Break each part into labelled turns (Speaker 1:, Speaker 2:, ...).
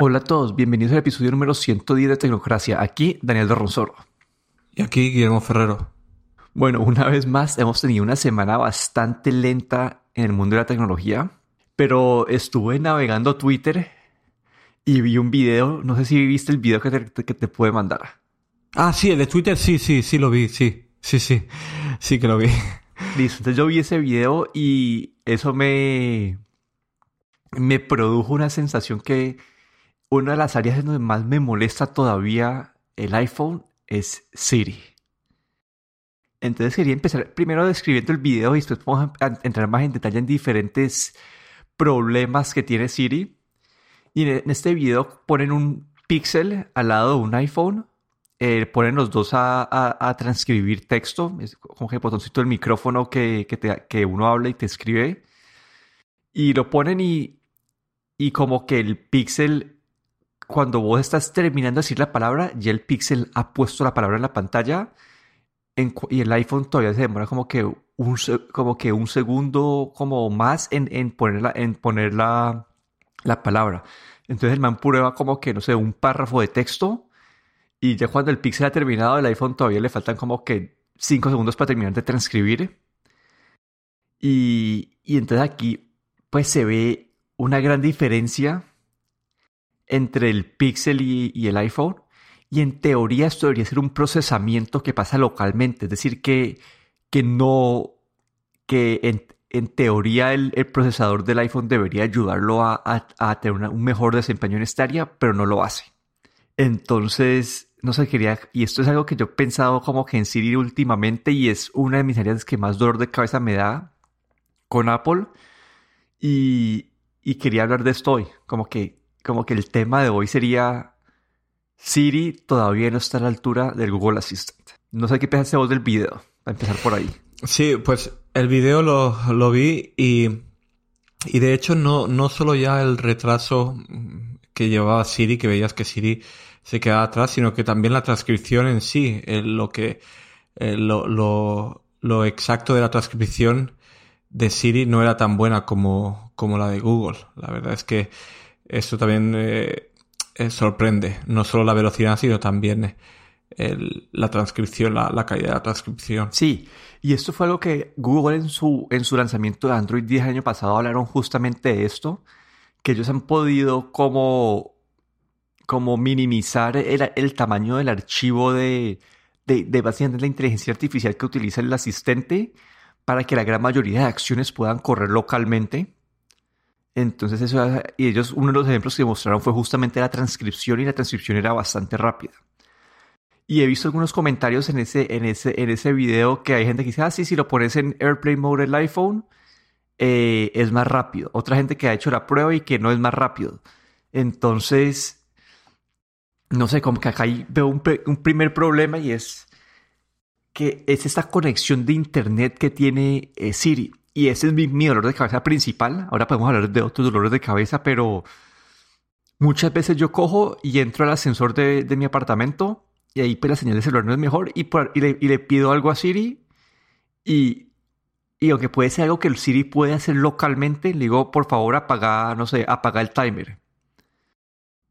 Speaker 1: Hola a todos, bienvenidos al episodio número 110 de Tecnocracia. Aquí Daniel de Ronsoro.
Speaker 2: Y aquí Guillermo Ferrero.
Speaker 1: Bueno, una vez más hemos tenido una semana bastante lenta en el mundo de la tecnología, pero estuve navegando Twitter y vi un video, no sé si viste el video que te, que te pude mandar.
Speaker 2: Ah, sí, el de Twitter, sí, sí, sí lo vi, sí, sí, sí, sí que lo vi.
Speaker 1: Listo, entonces yo vi ese video y eso me, me produjo una sensación que una de las áreas en donde más me molesta todavía el iPhone es Siri. Entonces quería empezar primero describiendo el video y después vamos a entrar más en detalle en diferentes problemas que tiene Siri. Y en este video ponen un Pixel al lado de un iPhone, eh, ponen los dos a, transcribir texto, es como que el botoncito del micrófono que, que, uno habla y te escribe. Y lo ponen y, y como que el Pixel cuando vos estás terminando de decir la palabra, ya el Pixel ha puesto la palabra en la pantalla y el iPhone todavía se demora como que un, como que un segundo como más en, en poner, la, en poner la, la palabra. Entonces el man prueba como que, no sé, un párrafo de texto y ya cuando el Pixel ha terminado, el iPhone todavía le faltan como que 5 segundos para terminar de transcribir. Y, y entonces aquí pues se ve una gran diferencia entre el Pixel y, el iPhone. Y en teoría esto debería ser un procesamiento que pasa localmente, es decir, que, que no, que en, teoría el, procesador del iPhone debería ayudarlo a, tener un mejor desempeño en esta área, pero no lo hace. Entonces, no sé, quería, y esto es algo que yo he pensado como que en Siri últimamente y es una de mis áreas que más dolor de cabeza me da con Apple. Y, y quería hablar de esto hoy, como que como que el tema de hoy sería Siri todavía no está a la altura del Google Assistant. No sé qué pensaste vos del video, para empezar por ahí.
Speaker 2: Sí, pues el video lo, vi y, y de hecho no, no solo ya el retraso que llevaba Siri, que veías que Siri se quedaba atrás, sino que también la transcripción en sí, lo que lo, lo, lo, exacto de la transcripción de Siri no era tan buena como, como la de Google. La verdad es que esto también eh, eh, sorprende, no solo la velocidad, sino también la transcripción, la, calidad de la transcripción.
Speaker 1: Sí, y esto fue algo que Google en su, en su lanzamiento de Android 10 el año pasado hablaron justamente de esto, que ellos han podido como, como minimizar el, tamaño del archivo de, de, de básicamente la inteligencia artificial que utiliza el asistente para que la gran mayoría de acciones puedan correr localmente entonces eso, y ellos, uno de los ejemplos que mostraron fue justamente la transcripción y la transcripción era bastante rápida. Y he visto algunos comentarios en ese, en ese, en ese video que hay gente que dice, ah, sí, si lo pones en AirPlay Mode el iPhone, eh, es más rápido. Otra gente que ha hecho la prueba y que no es más rápido. Entonces, no sé, como que acá veo un, primer problema y es que es esta conexión de Internet que tiene eh, Siri. Y ese es mi, dolor de cabeza principal. Ahora podemos hablar de otros dolores de cabeza, pero muchas veces yo cojo y entro al ascensor de, mi apartamento y ahí pues la señal de celular no es mejor y, le, pido algo a Siri y, y aunque puede ser algo que el Siri puede hacer localmente, le digo, por favor, apaga, no sé, apaga el timer.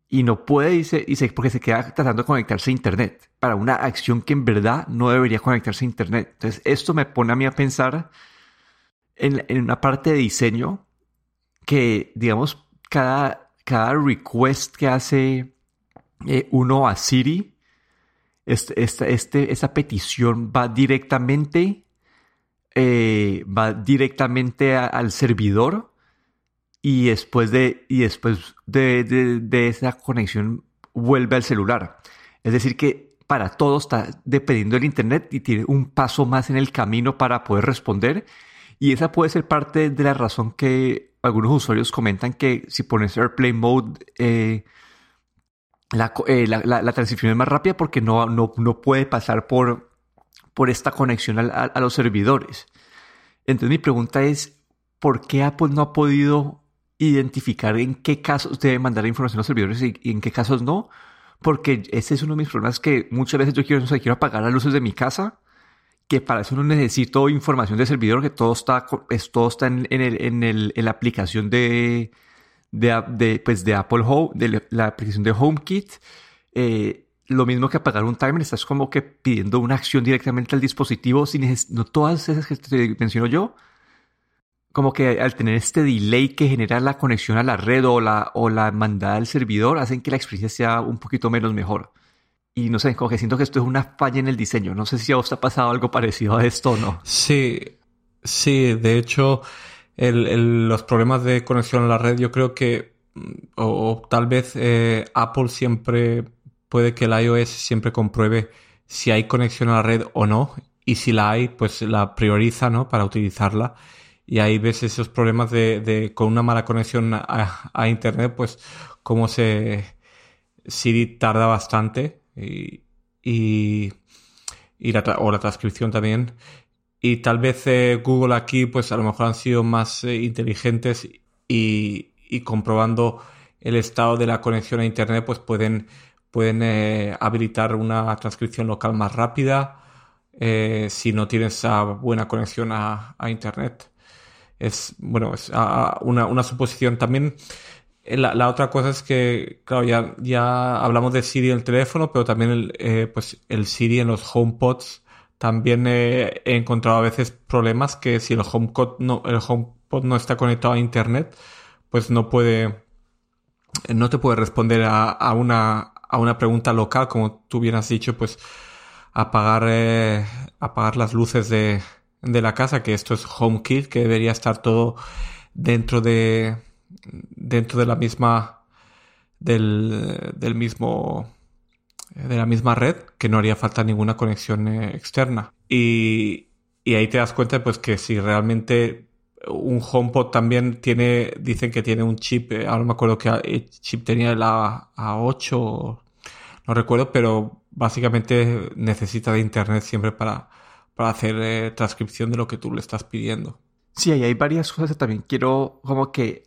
Speaker 1: Y no puede, dice, dice, porque se queda tratando de conectarse a Internet para una acción que en verdad no debería conectarse a Internet. Entonces, esto me pone a mí a pensar en, una parte de diseño que, digamos, cada, cada request que hace eh, uno a Siri, este, esta, este, esta petición va directamente, eh, va directamente al servidor y después, de, y después de, de, esa conexión vuelve al celular. Es decir, que para todo está dependiendo del Internet y tiene un paso más en el camino para poder responder y esa puede ser parte de la razón que algunos usuarios comentan que si pones AirPlay Mode, eh, eh, la, transición es más rápida porque no, no, puede pasar por, por esta conexión a, los servidores. Entonces mi pregunta es, ¿por qué Apple no ha podido identificar en qué casos debe mandar información a los servidores y, en qué casos no? Porque ese es uno de mis problemas que muchas veces yo quiero, no sé, quiero apagar las luces de mi casa que para eso no necesito información de servidor, que todo está, es, todo está en, el, en, el, en la aplicación de, de, pues de Apple Home, de la aplicación de HomeKit. Eh, lo mismo que apagar un timer, estás como que pidiendo una acción directamente al dispositivo sin no todas esas que te menciono yo. Como que al tener este delay que genera la conexión a la red o la, o la mandada al servidor, hacen que la experiencia sea un poquito menos mejor. Y no sé, como que siento que esto es una falla en el diseño. No sé si a vos te ha pasado algo parecido a esto o no.
Speaker 2: Sí, sí, de hecho, los problemas de conexión a la red, yo creo que, mm, o, tal vez eh, Apple siempre puede que el iOS siempre compruebe si hay conexión a la red o no. Y si la hay, pues la prioriza, ¿no? Para utilizarla. Y ahí ves esos problemas de, con una mala conexión a, Internet, pues como se Siri tarda bastante y, y, la, o la transcripción también. Y tal vez eh, Google aquí, pues a lo mejor han sido más eh, inteligentes y, y, comprobando el estado de la conexión a Internet, pues pueden, pueden eh, habilitar una transcripción local más rápida si no tienes esa buena conexión a, a Internet. Es, bueno, es una, una suposición también. La, la, otra cosa es que, claro, ya, ya hablamos de Siri en el teléfono, pero también el, pues el Siri en los HomePods también he encontrado a veces problemas que si el HomePod no, el HomePod no está conectado a Internet, pues no puede, no te puede responder a, a una, a una pregunta local, como tú bien has dicho, pues apagar, eh, apagar las luces de, de la casa, que esto es HomeKit, que debería estar todo dentro de, dentro de la misma, del, del mismo, de la misma red que no haría falta ninguna conexión eh, externa. Y, y ahí te das cuenta pues que si realmente un HomePod también tiene, dicen que tiene un chip, eh, ahora me acuerdo que el chip tenía el A, A8, no recuerdo, pero básicamente necesita de internet siempre para, para hacer eh, transcripción de lo que tú le estás pidiendo.
Speaker 1: Sí, ahí hay varias cosas también quiero como que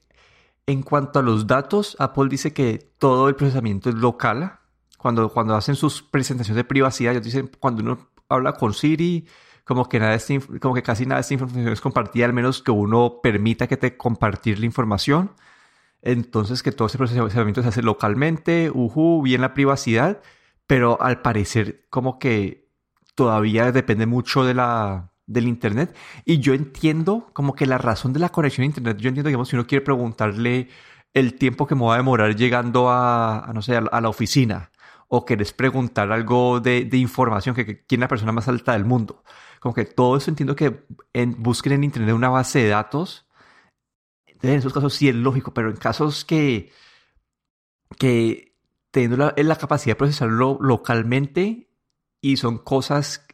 Speaker 1: en cuanto a los datos, Apple dice que todo el procesamiento es local, cuando, cuando hacen sus presentaciones de privacidad, ellos dicen, cuando uno habla con Siri, como que, nada como que casi nada de esta información es compartida, al menos que uno permita que te compartir la información. Entonces, que todo ese procesamiento se hace localmente, uh, bien la privacidad, pero al parecer como que todavía depende mucho de la, del Internet. Y yo entiendo como que la razón de la conexión a Internet, yo entiendo, digamos, si uno quiere preguntarle el tiempo que me va a demorar llegando a, no sé, a la oficina o querés preguntar algo de, información, que, quién es la persona más alta del mundo. Como que todo eso entiendo que en, busquen en Internet una base de datos. En esos casos sí es lógico, pero en casos que, que teniendo la, la capacidad de procesarlo localmente y son cosas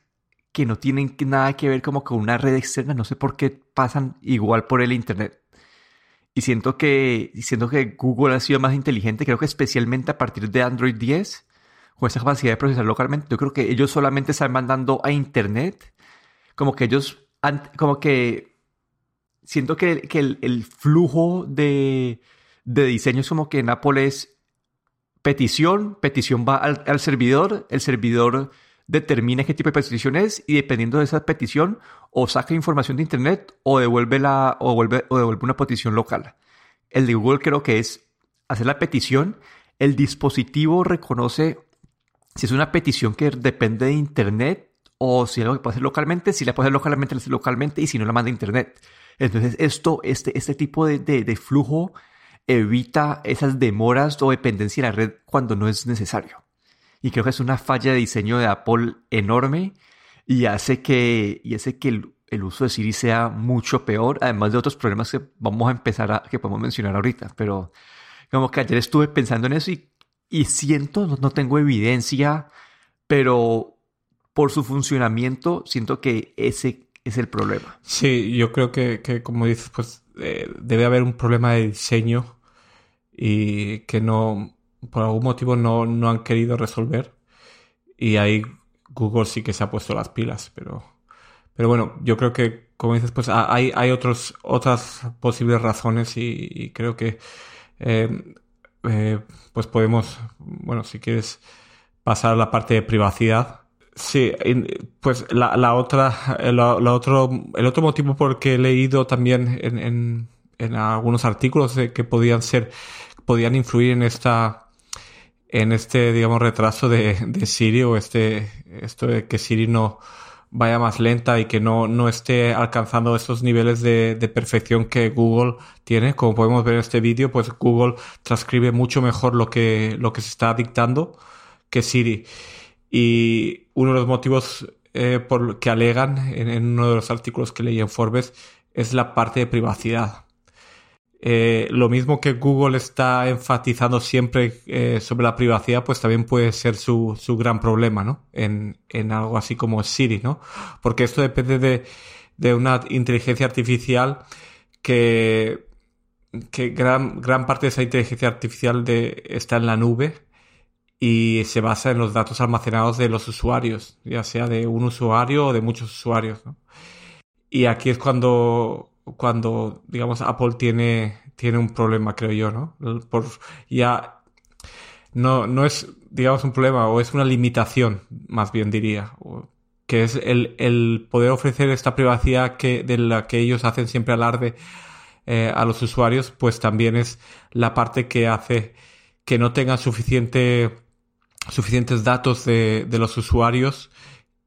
Speaker 1: que no tienen nada que ver como con una red externa, no sé por qué pasan igual por el Internet. Y siento que, siento que Google ha sido más inteligente, creo que especialmente a partir de Android 10, con esa capacidad de procesar localmente. Yo creo que ellos solamente están mandando a Internet, como que ellos, como que siento que, que el, flujo de, de diseño es como que en Apple es petición, petición va al, servidor, el servidor determina qué tipo de petición es y dependiendo de esa petición o saca información de internet o devuelve, la, o devuelve, o devuelve una petición local. El de Google creo que es hacer la petición, el dispositivo reconoce si es una petición que depende de Internet o si es algo que puede hacer localmente, si la puede hacer localmente, la hace localmente y si no la manda a Internet. Entonces, esto, este, este tipo de, de, flujo evita esas demoras o dependencia de la red cuando no es necesario. Y creo que es una falla de diseño de Apple enorme y hace que, y hace que el, el, uso de Siri sea mucho peor, además de otros problemas que vamos a empezar a, que podemos mencionar ahorita. Pero como que ayer estuve pensando en eso y y siento, no, tengo evidencia, pero por su funcionamiento siento que ese es el problema.
Speaker 2: Sí, yo creo que, como dices, pues eh, debe haber un problema de diseño y que no, por algún motivo no, no han querido resolver. Y ahí Google sí que se ha puesto las pilas, pero, pero bueno, yo creo que, como dices, pues hay, hay otros, otras posibles razones y, creo que eh, eh, pues podemos, bueno, si quieres pasar a la parte de privacidad. Sí, pues la, la otra, el, otro, el otro motivo por el que he leído también en, en algunos artículos que podían ser, podían influir en esta, en este, digamos, retraso de, Siri o este, esto de que Siri no vaya más lenta y que no, no esté alcanzando esos niveles de, perfección que Google tiene. Como podemos ver en este vídeo, pues Google transcribe mucho mejor lo que, lo que se está dictando que Siri. Y uno de los motivos eh, por que alegan en, uno de los artículos que leí en Forbes es la parte de privacidad. Eh, lo mismo que Google está enfatizando siempre eh, sobre la privacidad, pues también puede ser su, su gran problema, ¿no? En, en, algo así como Siri, ¿no? Porque esto depende de, de una inteligencia artificial que, que gran, gran parte de esa inteligencia artificial está en la nube y se basa en los datos almacenados de los usuarios, ya sea de un usuario o de muchos usuarios, ¿no? Y aquí es cuando cuando, digamos, Apple tiene, tiene un problema, creo yo, ¿no? Por, ya no, no es, digamos, un problema, o es una limitación, más bien diría, que es el, el poder ofrecer esta privacidad que, de la que ellos hacen siempre alarde eh, a los usuarios, pues también es la parte que hace que no tengan suficiente, suficientes datos de, de los usuarios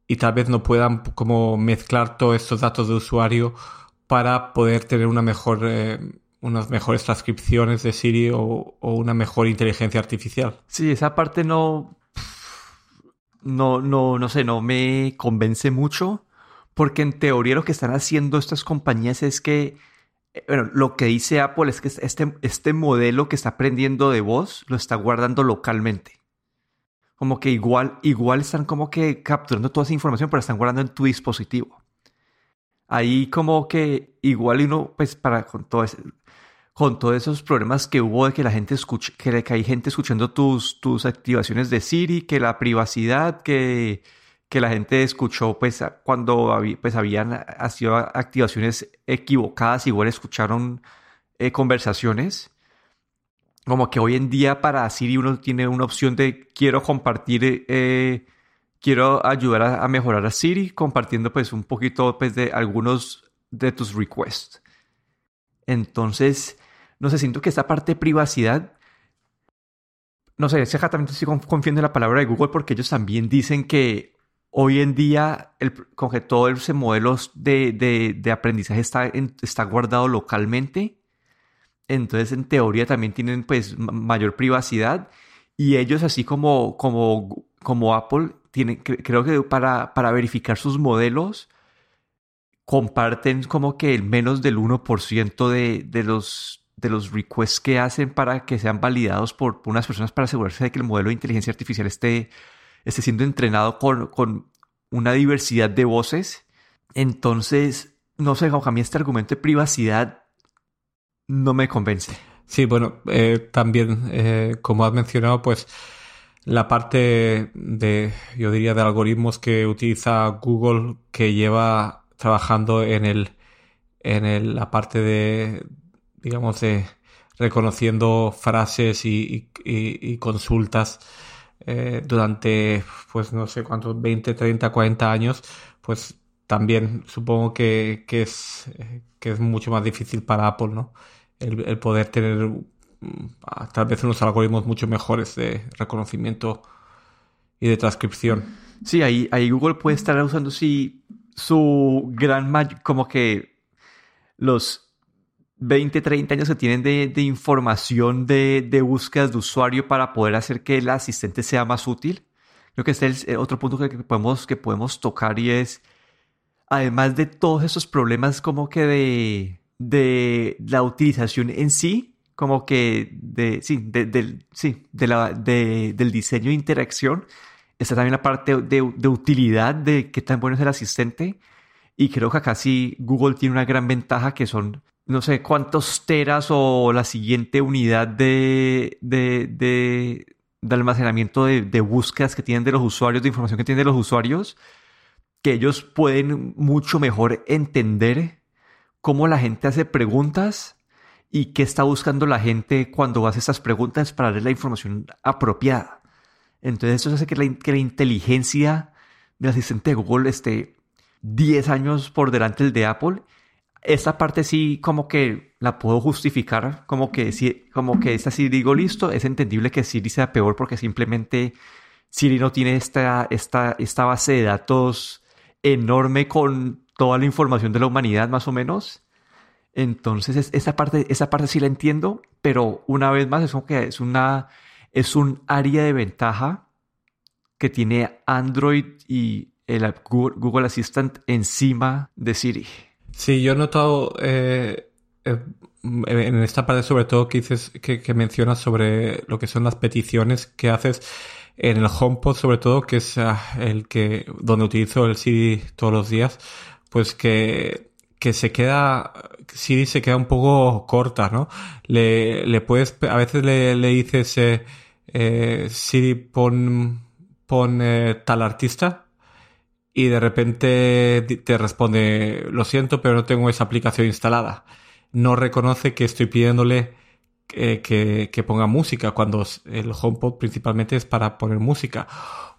Speaker 2: y tal vez no puedan como mezclar todos estos datos de usuario para poder tener una mejor, eh, unas mejores transcripciones de Siri o, o, una mejor inteligencia artificial.
Speaker 1: Sí, esa parte no, no, no, no sé, no me convence mucho, porque en teoría lo que están haciendo estas compañías es que, eh, bueno, lo que dice Apple es que este, este modelo que está aprendiendo de voz lo está guardando localmente. Como que igual, igual están como que capturando toda esa información, pero están guardando en tu dispositivo ahí como que igual uno, pues para con todo con todos esos problemas que hubo de que la gente escuche, que, que hay gente escuchando tus, tus activaciones de Siri, que la privacidad, que, que la gente escuchó, pues cuando pues, habían sido activaciones equivocadas, igual escucharon eh, conversaciones. Como que hoy en día para Siri uno tiene una opción de quiero compartir eh, quiero ayudar a, mejorar a Siri compartiendo pues un poquito pues de algunos de tus requests. Entonces, no sé, siento que esta parte de privacidad, no sé, exactamente estoy confiando en la palabra de Google porque ellos también dicen que hoy en día el, con que todo ese modelos de, de, aprendizaje está, está guardado localmente. Entonces, en teoría también tienen pues mayor privacidad y ellos así como, como, como Apple tienen, creo que para, para verificar sus modelos comparten como que el menos del 1% de, de, los, de los requests que hacen para que sean validados por, unas personas para asegurarse de que el modelo de inteligencia artificial esté, esté siendo entrenado con, con una diversidad de voces. Entonces, no sé, a mí este argumento de privacidad no me convence.
Speaker 2: Sí, bueno, eh, también, eh, como has mencionado, pues la parte de, yo diría, de algoritmos que utiliza Google que lleva trabajando en el, en el, la parte de, digamos, de reconociendo frases y, consultas eh, durante, pues no sé cuántos, 20, 30, 40 años, pues también supongo que, que, es, que es mucho más difícil para Apple, ¿no? El, el poder tener tal vez unos algoritmos mucho mejores de reconocimiento y de transcripción.
Speaker 1: Sí, ahí, Google puede estar usando sí, su gran como que los 20, 30 años que tienen de, información de, de, búsquedas de usuario para poder hacer que el asistente sea más útil. Creo que este es otro punto que podemos, que podemos tocar y es, además de todos esos problemas como que de, de la utilización en sí, como que de, sí, de, sí, de la, de, del diseño de interacción. Está también la parte de, de, utilidad de qué tan bueno es el asistente. Y creo que acá sí Google tiene una gran ventaja que son, no sé cuántos teras o la siguiente unidad de, de, de, de almacenamiento de, de búsquedas que tienen de los usuarios, de información que tienen de los usuarios, que ellos pueden mucho mejor entender cómo la gente hace preguntas y qué está buscando la gente cuando hace esas preguntas para darle la información apropiada. Entonces eso hace que la, que la inteligencia del asistente de Google esté 10 años por delante del de Apple esta parte sí como que la puedo justificar, como que sí, como que esta sí digo listo, es entendible que Siri sea peor porque simplemente Siri no tiene esta, esta, esta base de datos enorme con toda la información de la humanidad más o menos. Entonces esa parte, esa parte sí la entiendo, pero una vez más es como que es una es un área de ventaja que tiene Android y el Google Assistant encima de Siri.
Speaker 2: Sí, yo he notado eh, eh, en esta parte sobre todo que dices que, mencionas sobre lo que son las peticiones que haces en el HomePod sobre todo que es ah, el que donde utilizo el Siri todos los días pues que que se queda Siri se queda un poco corta no le, le puedes a veces le, le dices eh, eh Siri pon pon tal artista y de repente te responde, lo siento, pero no tengo esa aplicación instalada. No reconoce que estoy pidiéndole que, que, ponga música cuando el HomePod principalmente es para poner música.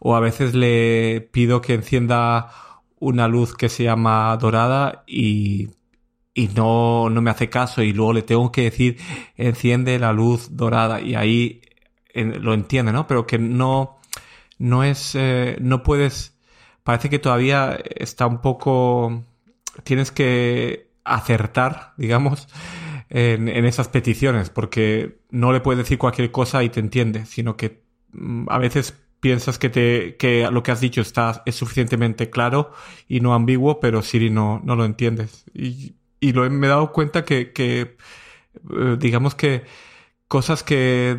Speaker 2: O a veces le pido que encienda una luz que se llama dorada y, y no, no me hace caso y luego le tengo que decir enciende la luz dorada y ahí lo entiende, ¿no? Pero que no, no es, eh, no puedes parece que todavía está un poco... Tienes que acertar, digamos, en, esas peticiones, porque no le puedes decir cualquier cosa y te entiende, sino que mm, a veces piensas que, te, que lo que has dicho está, es suficientemente claro y no ambiguo, pero Siri no, no lo entiendes. Y, y lo, me he dado cuenta que, que eh, digamos que cosas que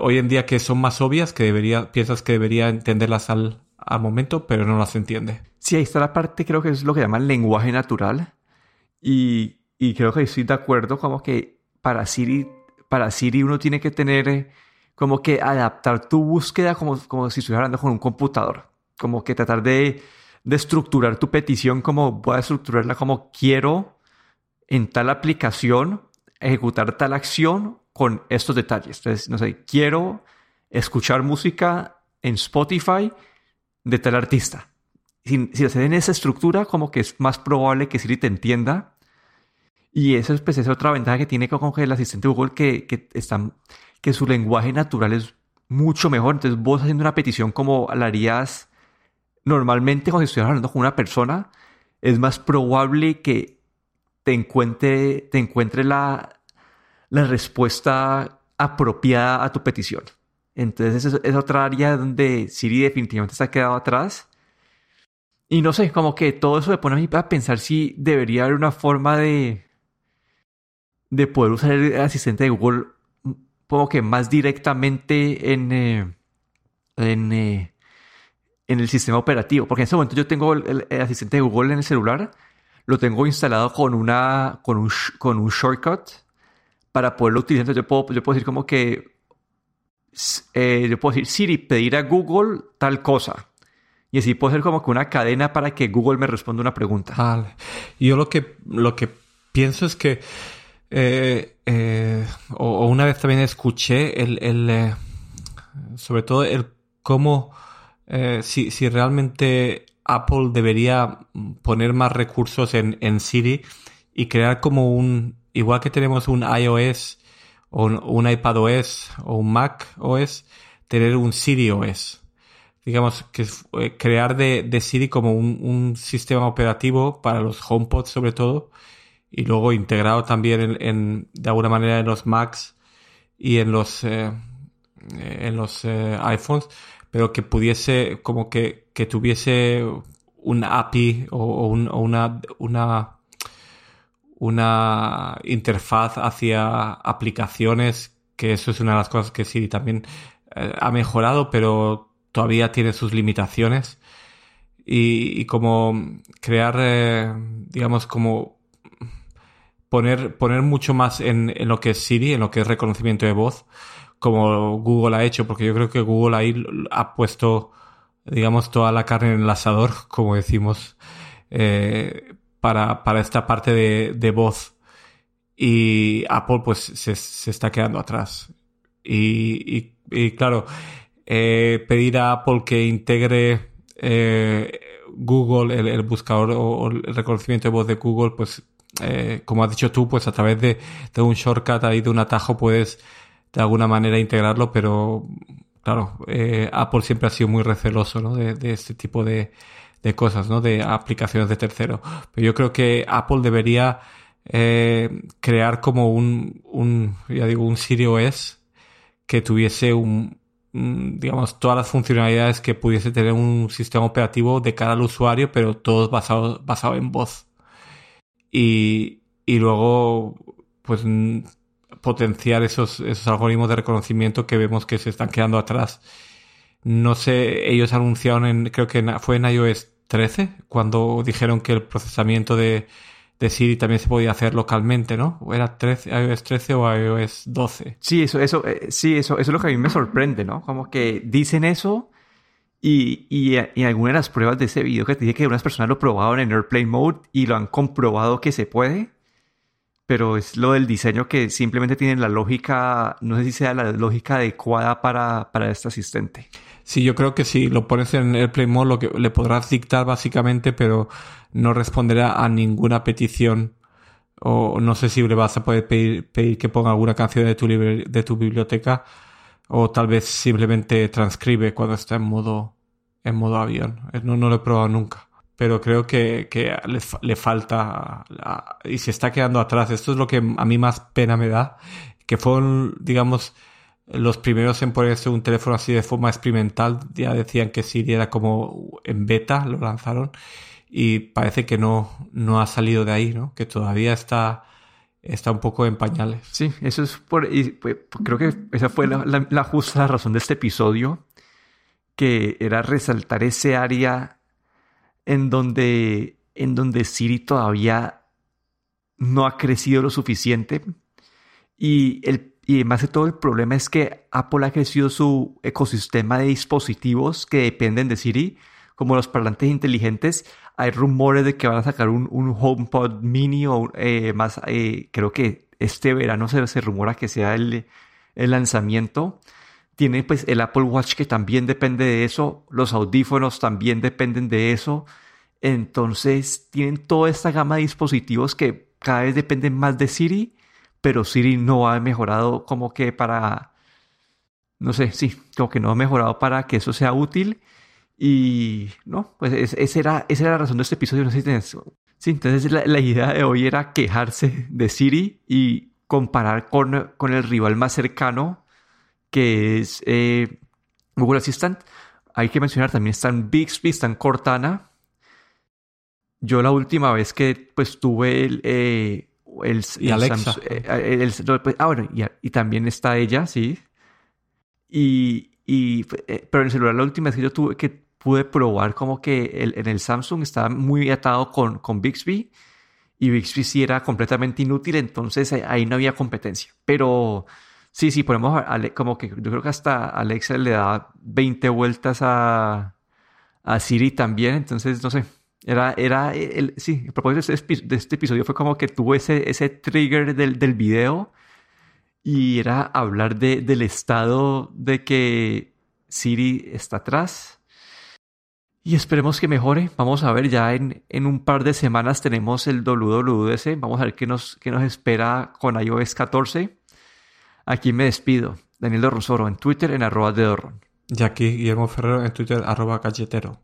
Speaker 2: hoy en día que son más obvias, que debería, piensas que debería entenderlas al, al momento, pero no las entiende.
Speaker 1: Sí, ahí está la parte, creo que es lo que llaman lenguaje natural. Y, y creo que estoy de acuerdo, como que para Siri, para Siri uno tiene que tener, eh, como que adaptar tu búsqueda como, como si estuviera hablando con un computador. Como que tratar de, de estructurar tu petición como voy a estructurarla como quiero en tal aplicación ejecutar tal acción con estos detalles. Entonces, no sé, quiero escuchar música en Spotify de tal artista. Si, si se en esa estructura, como que es más probable que Siri te entienda. Y eso pues, es otra ventaja que tiene con el asistente Google, que, que, que su lenguaje natural es mucho mejor. Entonces, vos haciendo una petición como la harías normalmente cuando estuvieras hablando con una persona, es más probable que te encuentre, te encuentre la, respuesta apropiada a tu petición. Entonces es, otra área donde Siri definitivamente se ha quedado atrás. Y no sé, como que todo eso me pone a mí a pensar si debería haber una forma de, de poder usar el asistente de Google como que más directamente en, eh, en, eh, en el sistema operativo. Porque en ese momento yo tengo el, asistente de Google en el celular, lo tengo instalado con, una, con, un, con un shortcut para poderlo utilizar. Entonces yo puedo, yo puedo decir como que eh, yo puedo decir, Siri, pedir a Google tal cosa. Y así puedo hacer como que una cadena para que Google me responda una pregunta.
Speaker 2: Yo lo que, lo que pienso es que, eh, eh, o, una vez también escuché el, el sobre todo el cómo, si, si realmente Apple debería poner más recursos en, en Siri y crear como un, igual que tenemos un iOS o un, iPad OS o un Mac OS, tener un Siri OS. Digamos que eh, crear de, de Siri como un, sistema operativo para los HomePods sobre todo y luego integrado también en, de alguna manera en los Macs y en los eh, en los eh, iPhones, pero que pudiese como que, que tuviese un API o, una, una una interfaz hacia aplicaciones, que eso es una de las cosas que Siri también eh, ha mejorado, pero todavía tiene sus limitaciones. Y, como crear, eh, digamos, como poner, poner mucho más en, en, lo que es Siri, en lo que es reconocimiento de voz, como Google ha hecho, porque yo creo que Google ahí ha puesto, digamos, toda la carne en el asador, como decimos, eh, para, para esta parte de, de, voz. Y Apple pues se, se está quedando atrás. Y, y, claro, eh, pedir a Apple que integre eh, Google, el, buscador o, el reconocimiento de voz de Google, pues eh, como has dicho tú, pues a través de, un shortcut ahí, de un atajo, puedes de alguna manera integrarlo, pero claro, eh, Apple siempre ha sido muy receloso de, este tipo de, cosas, ¿no? De aplicaciones de tercero. Pero yo creo que Apple debería eh, crear como un, un, ya digo, un Siri OS que tuviese un, digamos, todas las funcionalidades que pudiese tener un sistema operativo de cara al usuario, pero todos basado, basado en voz. Y, y luego, pues, potenciar esos, esos algoritmos de reconocimiento que vemos que se están quedando atrás. No sé, ellos anunciaron en, creo que fue en iOS 13, cuando dijeron que el procesamiento de, de Siri también se podía hacer localmente, ¿no? ¿O era 13, iOS 13 o iOS 12?
Speaker 1: Sí, eso, eso, eh, sí, eso, eso es lo que a mí me sorprende, ¿no? Como que dicen eso y, y, y algunas de las pruebas de ese video que te dije que unas personas lo probaron en Airplane Mode y lo han comprobado que se puede, pero es lo del diseño que simplemente tienen la lógica, no sé si sea la lógica adecuada para, para este asistente.
Speaker 2: Sí, yo creo que si lo pones en Airplane Mode lo que le podrás dictar básicamente, pero no responderá a ninguna petición o no sé si le vas a poder pedir, que ponga alguna canción de tu, de tu biblioteca o tal vez simplemente transcribe cuando está en modo en modo avión. Eh, no, no lo he probado nunca. Pero creo que, que le, le, falta y se está quedando atrás. Esto es lo que a mí más pena me da. Que fueron, digamos, los primeros en ponerse un teléfono así de forma experimental ya decían que Siri era como en beta, lo lanzaron y parece que no, no ha salido de ahí, ¿no? Que todavía está, está un poco en pañales.
Speaker 1: Sí, eso es por... Creo que esa fue la, justa razón de este episodio, que era resaltar ese área en donde, en donde Siri todavía no ha crecido lo suficiente y el y más de todo el problema es que Apple ha crecido su ecosistema de dispositivos que dependen de Siri, como los parlantes inteligentes. Hay rumores de que van a sacar un, un HomePod mini o eh, más, eh, creo que este verano se, se rumora que sea el, lanzamiento. Tiene pues el Apple Watch que también depende de eso, los audífonos también dependen de eso. Entonces tienen toda esta gama de dispositivos que cada vez dependen más de Siri pero Siri no ha mejorado como que para, no sé, sí, como que no ha mejorado para que eso sea útil. Y no, pues esa era, esa era la razón de este episodio. No sé si tenés... Sí, entonces la, la, idea de hoy era quejarse de Siri y comparar con, con el rival más cercano, que es eh, Google Assistant. Hay que mencionar también están Bixby, están Cortana. Yo la última vez que pues tuve el, eh, el,
Speaker 2: y Alexa.
Speaker 1: Eh, pues, ah, bueno, y, también está ella, sí. Y, y, pero en el celular la última vez que yo tuve que pude probar como que el, en el Samsung estaba muy atado con, con Bixby y Bixby sí era completamente inútil, entonces ahí no había competencia. Pero sí, sí, ponemos como que yo creo que hasta Alexa le da 20 vueltas a, a Siri también, entonces no sé. Era, era el, sí, el propósito este, de este, episodio fue como que tuvo ese, ese trigger del, del video y era hablar de, del estado de que Siri está atrás. Y esperemos que mejore. Vamos a ver, ya en, en un par de semanas tenemos el WWDC. Vamos a ver qué nos, qué nos espera con iOS 14. Aquí me despido. Daniel Dorronsoro en Twitter en arroba de Dorron.
Speaker 2: Y aquí Guillermo Ferrero en Twitter arroba galletero.